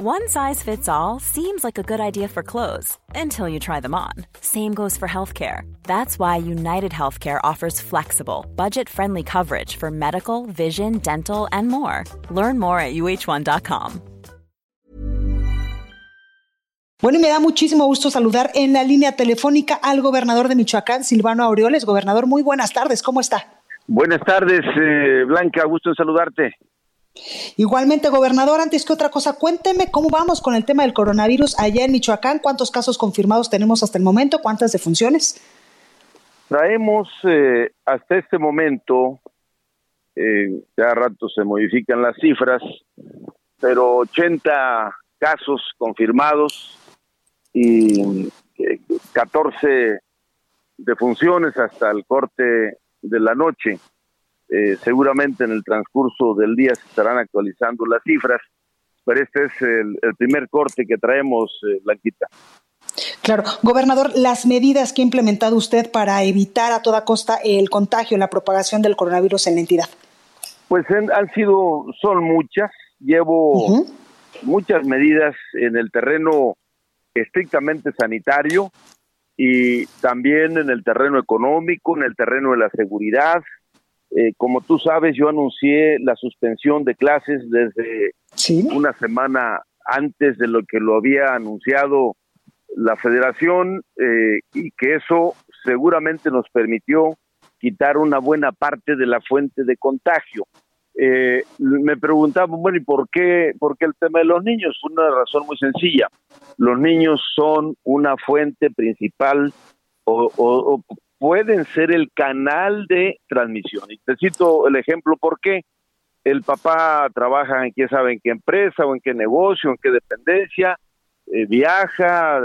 One size fits all seems like a good idea for clothes until you try them on. Same goes for healthcare. That's why United Healthcare offers flexible, budget friendly coverage for medical, vision, dental, and more. Learn more at uh1.com. Bueno, y me da muchísimo gusto saludar en la línea telefónica al gobernador de Michoacán, Silvano Aureoles. Gobernador, muy buenas tardes, ¿cómo está? Buenas tardes, eh, Blanca, gusto en saludarte. Igualmente, gobernador, antes que otra cosa, cuénteme cómo vamos con el tema del coronavirus allá en Michoacán, cuántos casos confirmados tenemos hasta el momento, cuántas defunciones. Traemos eh, hasta este momento, eh, cada rato se modifican las cifras, pero 80 casos confirmados y 14 eh, defunciones hasta el corte de la noche. Eh, seguramente en el transcurso del día se estarán actualizando las cifras, pero este es el, primer corte que traemos, eh, Blanquita. Claro, gobernador, las medidas que ha implementado usted para evitar a toda costa el contagio, la propagación del coronavirus en la entidad. Pues han sido, son muchas. Llevo muchas medidas en el terreno estrictamente sanitario y también en el terreno económico, en el terreno de la seguridad, eh, como tú sabes, yo anuncié la suspensión de clases desde una semana antes de lo que lo había anunciado la federación eh, y que eso seguramente nos permitió quitar una buena parte de la fuente de contagio. Eh, me preguntaban, bueno, ¿y por qué, por qué el tema de los niños? Fue una razón muy sencilla. Los niños son una fuente principal o, o, pueden ser el canal de transmisión. Y te cito el ejemplo, ¿por qué? El papá trabaja en quién sabe en qué empresa o en qué negocio, en qué dependencia, eh, viaja,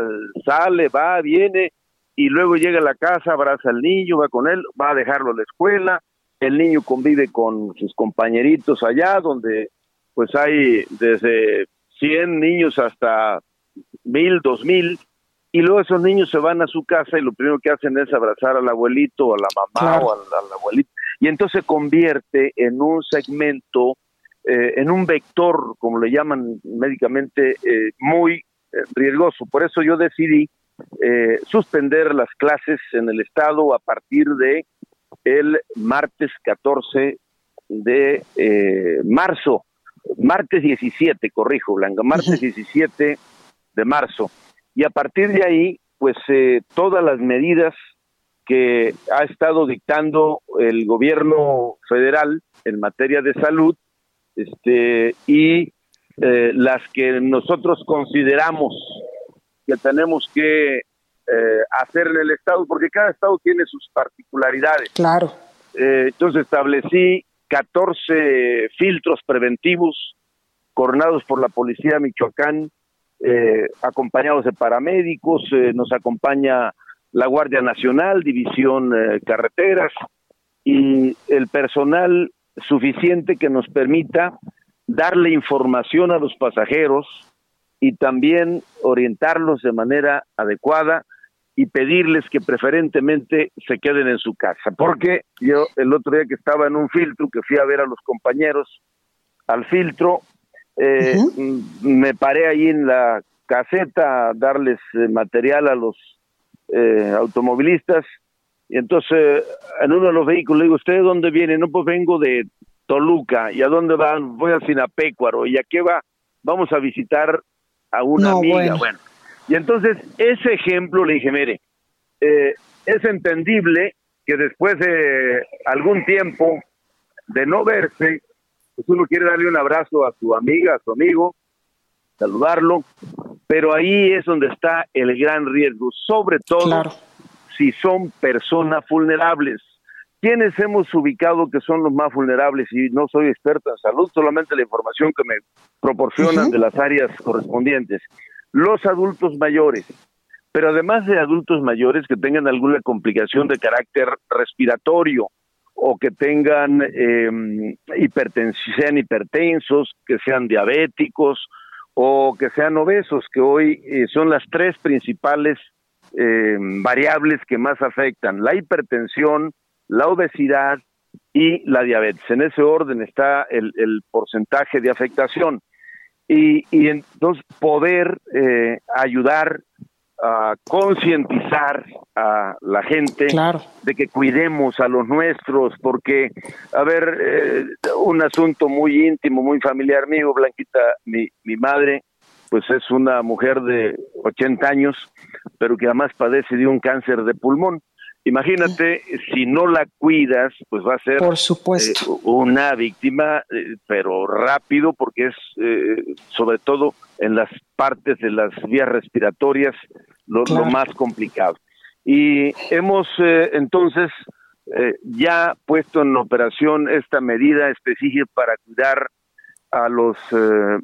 sale, va, viene, y luego llega a la casa, abraza al niño, va con él, va a dejarlo a la escuela, el niño convive con sus compañeritos allá, donde pues hay desde 100 niños hasta 1000, 2000, y luego esos niños se van a su casa y lo primero que hacen es abrazar al abuelito o a la mamá o al, abuelito. Y entonces se convierte en un segmento, eh, en un vector, como le llaman médicamente, eh, muy eh, riesgoso. Por eso yo decidí suspender las clases en el estado a partir de el martes 14 de marzo, martes 17, corrijo, Blanca, martes 17 de marzo y a partir de ahí, pues eh, todas las medidas que ha estado dictando el gobierno federal en materia de salud este, y eh, las que nosotros consideramos que tenemos que eh, hacer en el Estado, porque cada Estado tiene sus particularidades. Claro. entonces establecí 14 filtros preventivos coronados por la Policía de Michoacán, eh, acompañados de paramédicos, eh, nos acompaña la Guardia Nacional, División eh, Carreteras y el personal suficiente que nos permita darle información a los pasajeros y también orientarlos de manera adecuada y pedirles que preferentemente se queden en su casa. Porque yo el otro día que estaba en un filtro, que fui a ver a los compañeros al filtro, eh, Me paré ahí en la caseta a darles eh, material a los eh, automovilistas y entonces en uno de los vehículos le digo, ¿usted dónde viene? No, pues vengo de Toluca. ¿Y a dónde van? Voy al Sinapecuaro. ¿Y a qué va? Vamos a visitar a una amiga. Bueno. Y entonces ese ejemplo le dije, mire, eh, es entendible que después de algún tiempo de no verse, pues uno quiere darle un abrazo a su amiga, a su amigo, saludarlo, pero ahí es donde está el gran riesgo, sobre todo si son personas vulnerables. ¿Quiénes hemos ubicado que son los más vulnerables? Y no soy experto en salud, solamente la información que me proporcionan de las áreas correspondientes. Los adultos mayores, pero además de adultos mayores que tengan alguna complicación de carácter respiratorio, o que tengan eh, sean hipertensos, que sean diabéticos o que sean obesos, que hoy eh, son las tres principales eh, variables que más afectan, la hipertensión, la obesidad y la diabetes. En ese orden está el, el porcentaje de afectación. y, y entonces poder eh, ayudar a concientizar a la gente de que cuidemos a los nuestros, porque, a ver, eh, un asunto muy íntimo, muy familiar mío, Blanquita, mi, mi madre, pues es una mujer de 80 años, pero que además padece de un cáncer de pulmón. Imagínate, si no la cuidas, pues va a ser Por supuesto. Eh, una víctima, eh, pero rápido, porque es eh, sobre todo en las partes de las vías respiratorias lo, más complicado. Y hemos entonces ya puesto en operación esta medida específica para cuidar a los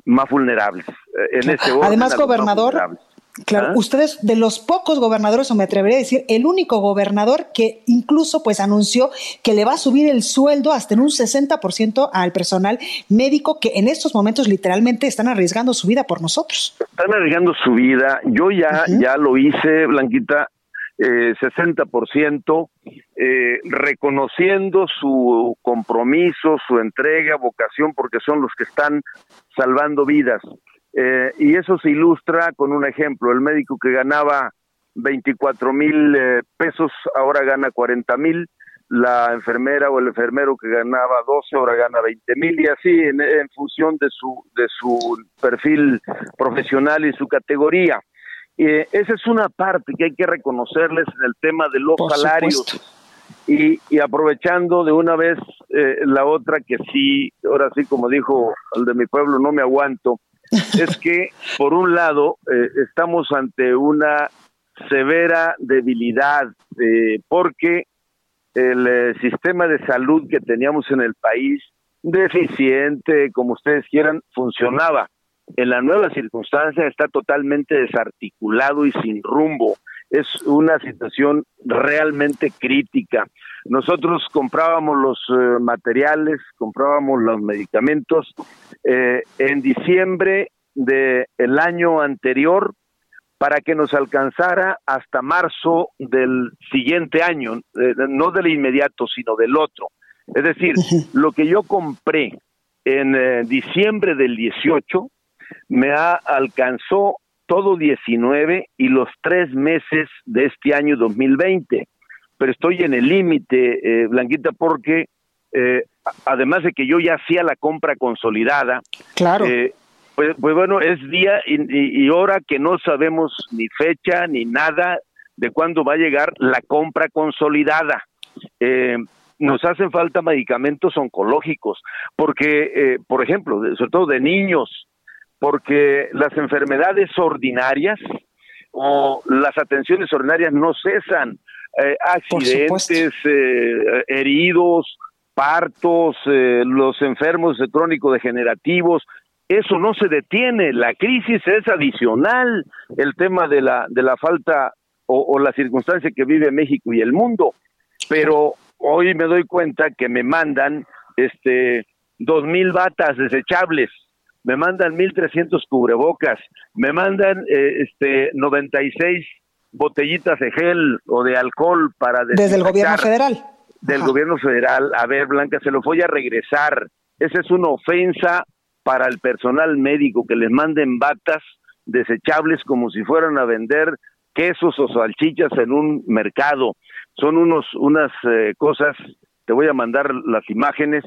más vulnerables. En ese Además, gobernador, Claro, ¿Ah? ustedes de los pocos gobernadores, o me atrevería a decir, el único gobernador que incluso pues anunció que le va a subir el sueldo hasta en un 60% al personal médico que en estos momentos literalmente están arriesgando su vida por nosotros. Están arriesgando su vida. Yo ya, ya lo hice, Blanquita, eh, 60%, eh, reconociendo su compromiso, su entrega, vocación, porque son los que están salvando vidas. Eh, y eso se ilustra con un ejemplo. El médico que ganaba 24 mil eh, pesos ahora gana 40 mil. La enfermera o el enfermero que ganaba 12 ahora gana 20 mil y así en, función de su, de su perfil profesional y su categoría. Eh, esa es una parte que hay que reconocerles en el tema de los salarios. Y, y, aprovechando de una vez la otra que sí, ahora sí como dijo el de mi pueblo, no me aguanto, es que, por un lado, eh, estamos ante una severa debilidad, eh, porque el eh, sistema de salud que teníamos en el país, deficiente, como ustedes quieran, funcionaba. En la nueva circunstancia está totalmente desarticulado y sin rumbo. Es una situación realmente crítica. Nosotros comprábamos los eh, materiales, comprábamos los medicamentos. Eh, en diciembre del el año anterior para que nos alcanzara hasta marzo del siguiente año, eh, no del inmediato, sino del otro. Es decir, lo que yo compré en diciembre del 18 me alcanzó todo 19 y los tres meses de este año 2020 pero estoy en el límite, eh, Blanquita, porque eh, además de que yo ya hacía la compra consolidada, claro. Eh, pues, pues, bueno, es día y, hora que no sabemos ni fecha ni nada de cuándo va a llegar la compra consolidada. nos hacen falta medicamentos oncológicos, porque, por ejemplo, sobre todo de niños, porque las enfermedades ordinarias o las atenciones ordinarias no cesan eh, accidentes, eh, heridos, partos, eh, los enfermos crónico-degenerativos, eso no se detiene, la crisis es adicional, el tema de la, de la falta o, o la circunstancia que vive México y el mundo, pero hoy me doy cuenta que me mandan este dos mil batas desechables, me mandan mil trescientos cubrebocas, me mandan eh, este 96 botellitas de gel o de alcohol para desde el gobierno federal. del gobierno federal. A ver Blanca se lo voy a regresar. Esa es una ofensa para el personal médico que les manden batas desechables como si fueran a vender quesos o salchichas en un mercado. Son unos unas eh, cosas te voy a mandar las imágenes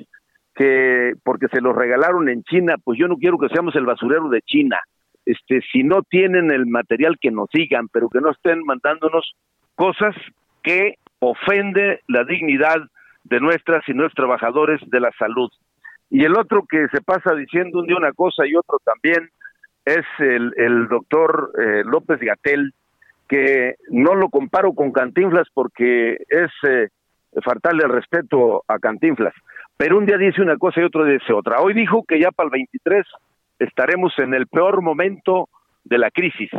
que porque se los regalaron en China pues yo no quiero que seamos el basurero de China este, si no tienen el material que nos sigan, pero que no estén mandándonos cosas que ofende la dignidad de nuestras y nuestros trabajadores de la salud. Y el otro que se pasa diciendo un día una cosa y otro también es el, doctor eh, López Gatel, que no lo comparo con Cantinflas porque es eh, faltarle el respeto a Cantinflas. Pero un día dice una cosa y otro dice otra. Hoy dijo que ya para el 23 estaremos en el peor momento de la crisis,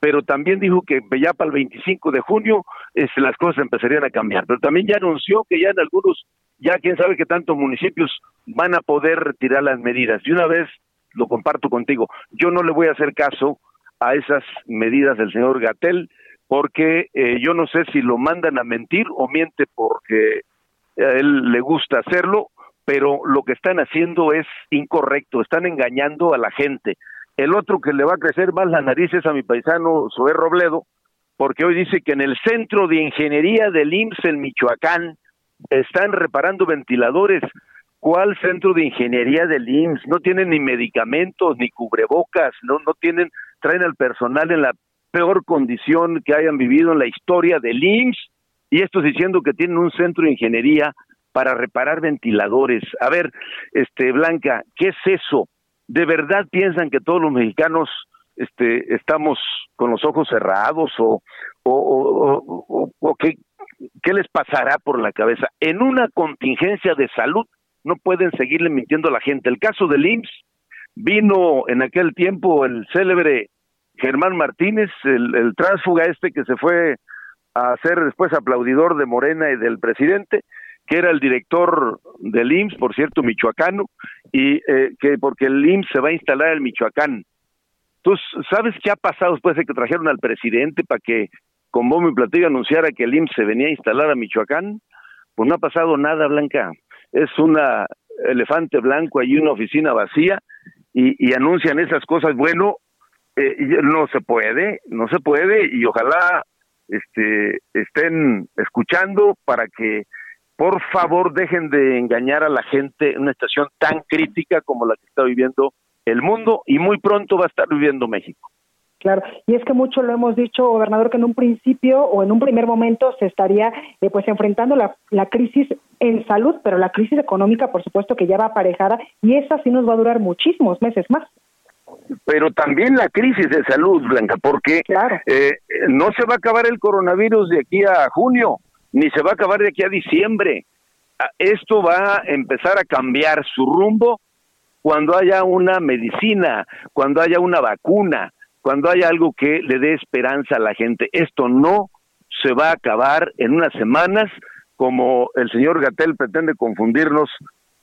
pero también dijo que ya para el 25 de junio este, las cosas empezarían a cambiar, pero también ya anunció que ya en algunos, ya quién sabe qué tantos municipios van a poder retirar las medidas. Y una vez lo comparto contigo, yo no le voy a hacer caso a esas medidas del señor Gatel, porque eh, yo no sé si lo mandan a mentir o miente porque a él le gusta hacerlo pero lo que están haciendo es incorrecto, están engañando a la gente. El otro que le va a crecer más la nariz es a mi paisano Zoé Robledo, porque hoy dice que en el centro de ingeniería del IMSS en Michoacán están reparando ventiladores. ¿Cuál centro de ingeniería del IMSS? No tienen ni medicamentos, ni cubrebocas, no, no tienen, traen al personal en la peor condición que hayan vivido en la historia del IMSS, y esto diciendo que tienen un centro de ingeniería para reparar ventiladores. A ver, este Blanca, ¿qué es eso? ¿De verdad piensan que todos los mexicanos este, estamos con los ojos cerrados o, qué les pasará por la cabeza? En una contingencia de salud no pueden seguirle mintiendo a la gente. El caso del IMSS vino en aquel tiempo el célebre Germán Martínez, el, el tránsfuga este que se fue a ser después aplaudidor de Morena y del presidente, que era el director del IMSS, por cierto, michoacano, y eh, que porque el IMSS se va a instalar en Michoacán. ¿Tú sabes qué ha pasado después de que trajeron al presidente para que con bombo y platillo anunciara que el IMSS se venía a instalar a Michoacán? Pues no ha pasado nada, Blanca. Es una elefante blanco y una oficina vacía y, y anuncian esas cosas. Bueno, eh, no se puede, no se puede y ojalá este, estén escuchando para que por favor dejen de engañar a la gente en una estación tan crítica como la que está viviendo el mundo y muy pronto va a estar viviendo México. Claro, y es que mucho lo hemos dicho, gobernador, que en un principio o en un primer momento se estaría eh, pues enfrentando la, la crisis en salud, pero la crisis económica, por supuesto, que ya va aparejada y esa sí nos va a durar muchísimos meses más. Pero también la crisis de salud, Blanca, porque eh, no se va a acabar el coronavirus de aquí a junio, ni se va a acabar de aquí a diciembre. Ah, esto va a empezar a cambiar su rumbo cuando haya una medicina, cuando haya una vacuna, cuando haya algo que le dé esperanza a la gente. Esto no se va a acabar en unas semanas, como el señor Gatel pretende confundirnos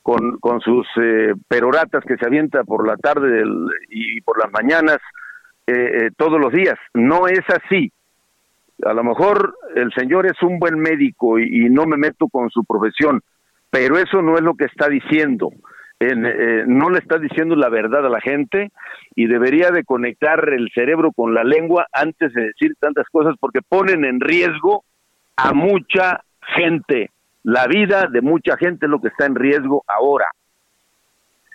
con, sus eh, peroratas que se avienta por la tarde y por las mañanas eh, eh, todos los días. No es así. A lo mejor el señor es un buen médico y, no me meto con su profesión, pero eso no es lo que está diciendo. no le está diciendo la verdad a la gente y debería de conectar el cerebro con la lengua antes de decir tantas cosas porque ponen en riesgo a mucha gente la vida de mucha gente es lo que está en riesgo ahora.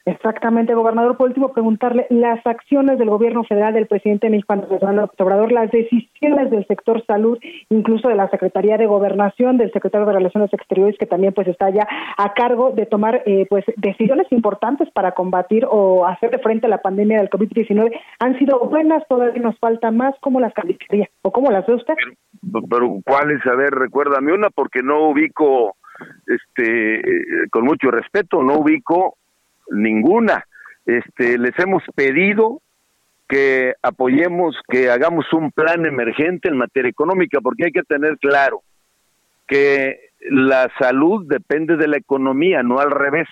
Exactamente, gobernador. Por último, preguntarle las acciones del gobierno federal del presidente México Andrés Obrador, las decisiones del sector salud, incluso de la Secretaría de Gobernación, del secretario de Relaciones Exteriores, que también pues está ya a cargo de tomar eh, pues decisiones importantes para combatir o hacer frente a la pandemia del COVID-19, han sido buenas, todavía nos falta más. ¿Cómo las calificaría o cómo las ve usted? Pero, ¿cuáles? A ver, recuérdame una porque no ubico, este, eh, con mucho respeto, no ubico ninguna. Este, les hemos pedido que apoyemos, que hagamos un plan emergente en materia económica, porque hay que tener claro que la salud depende de la economía, no al revés.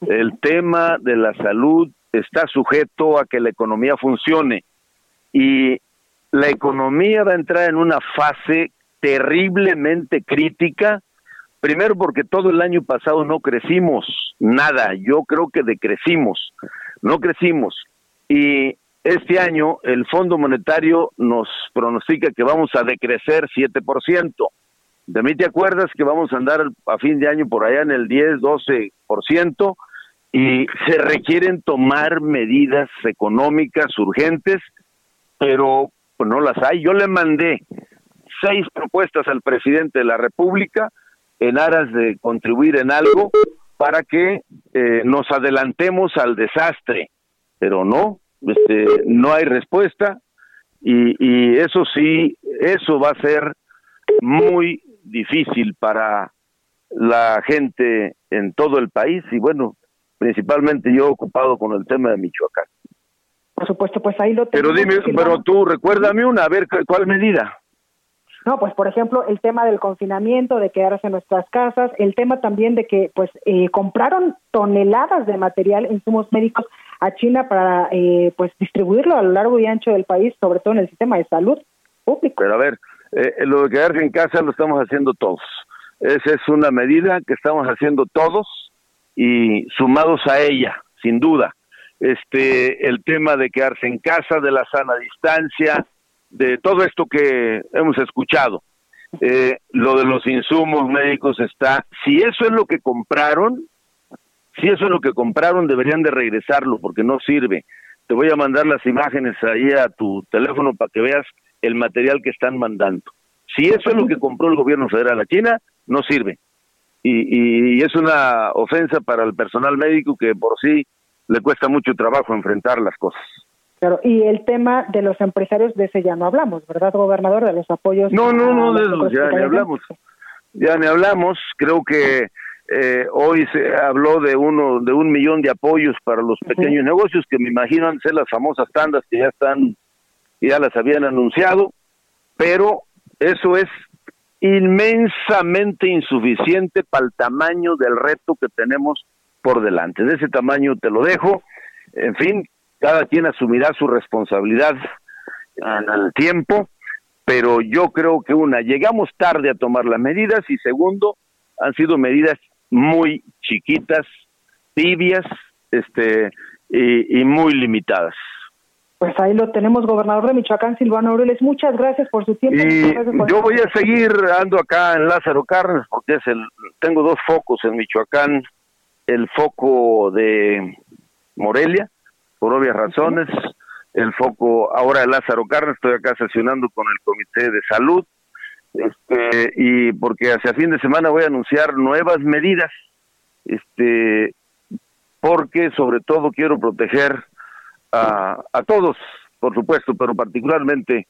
El tema de la salud está sujeto a que la economía funcione y la economía va a entrar en una fase terriblemente crítica Primero porque todo el año pasado no crecimos nada, yo creo que decrecimos, no crecimos. Y este año el Fondo Monetario nos pronostica que vamos a decrecer 7%. De mí te acuerdas que vamos a andar a fin de año por allá en el 10, 12% y se requieren tomar medidas económicas urgentes, pero pues no las hay. Yo le mandé seis propuestas al presidente de la República, en aras de contribuir en algo para que eh, nos adelantemos al desastre, pero no, este, no hay respuesta y, y eso sí, eso va a ser muy difícil para la gente en todo el país y bueno, principalmente yo ocupado con el tema de Michoacán. Por supuesto, pues ahí lo tengo. Pero dime, pero tú recuérdame una, a ver, ¿cuál medida? No, pues por ejemplo, el tema del confinamiento, de quedarse en nuestras casas, el tema también de que pues eh, compraron toneladas de material, insumos médicos a China para eh, pues distribuirlo a lo largo y ancho del país, sobre todo en el sistema de salud público. Pero a ver, eh, lo de quedarse en casa lo estamos haciendo todos. Esa es una medida que estamos haciendo todos y sumados a ella, sin duda. este, el tema de quedarse en casa, de la sana distancia, de todo esto que hemos escuchado. Eh, lo de los insumos médicos está, si eso es lo que compraron, si eso es lo que compraron, deberían de regresarlo porque no sirve. Te voy a mandar las imágenes ahí a tu teléfono para que veas el material que están mandando. Si eso es lo que compró el gobierno federal a China, no sirve. Y, y, es una ofensa para el personal médico que por sí le cuesta mucho trabajo enfrentar las cosas. Claro, y el tema de los empresarios, de ese ya no hablamos, ¿verdad, gobernador? De los apoyos. No, no, no, de ya ni hablamos. Ya ni hablamos. Creo que eh, hoy se habló de uno de un millón de apoyos para los pequeños negocios, que me imagino han ser las famosas tandas que ya están, ya las habían anunciado, pero eso es inmensamente insuficiente para el tamaño del reto que tenemos por delante. De ese tamaño te lo dejo. En fin, cada quien asumirá su responsabilidad en el tiempo, pero yo creo que una, llegamos tarde a tomar las medidas y segundo, han sido medidas muy chiquitas, tibias, este, y, muy limitadas. Pues ahí lo tenemos, gobernador de Michoacán, Silvano Aureles. Muchas gracias por su tiempo. Y yo voy a seguir ando acá en Lázaro Cárdenas porque es el, tengo dos focos en Michoacán, el foco de Morelia, por obvias razones, el foco ahora de Lázaro Cárdenas, estoy acá sesionando con el Comité de Salud, este, y porque hacia fin de semana voy a anunciar nuevas medidas, este, porque sobre todo quiero proteger a, a todos, por supuesto, pero particularmente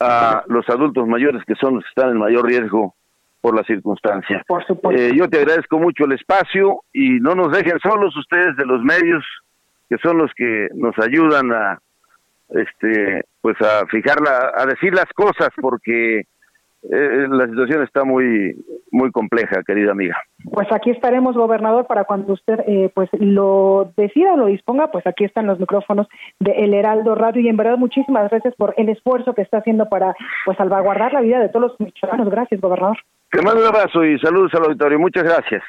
a los adultos mayores que son los que están en mayor riesgo por la circunstancia. Por supuesto. Eh, yo te agradezco mucho el espacio y no nos dejen solos ustedes de los medios que son los que nos ayudan a este pues a fijarla a decir las cosas porque eh, la situación está muy muy compleja, querida amiga. Pues aquí estaremos, gobernador, para cuando usted eh, pues lo decida lo disponga, pues aquí están los micrófonos de El Heraldo Radio y en verdad muchísimas gracias por el esfuerzo que está haciendo para pues salvaguardar la vida de todos los mexicanos. Gracias, gobernador. Te mando un abrazo y saludos al auditorio. Muchas gracias.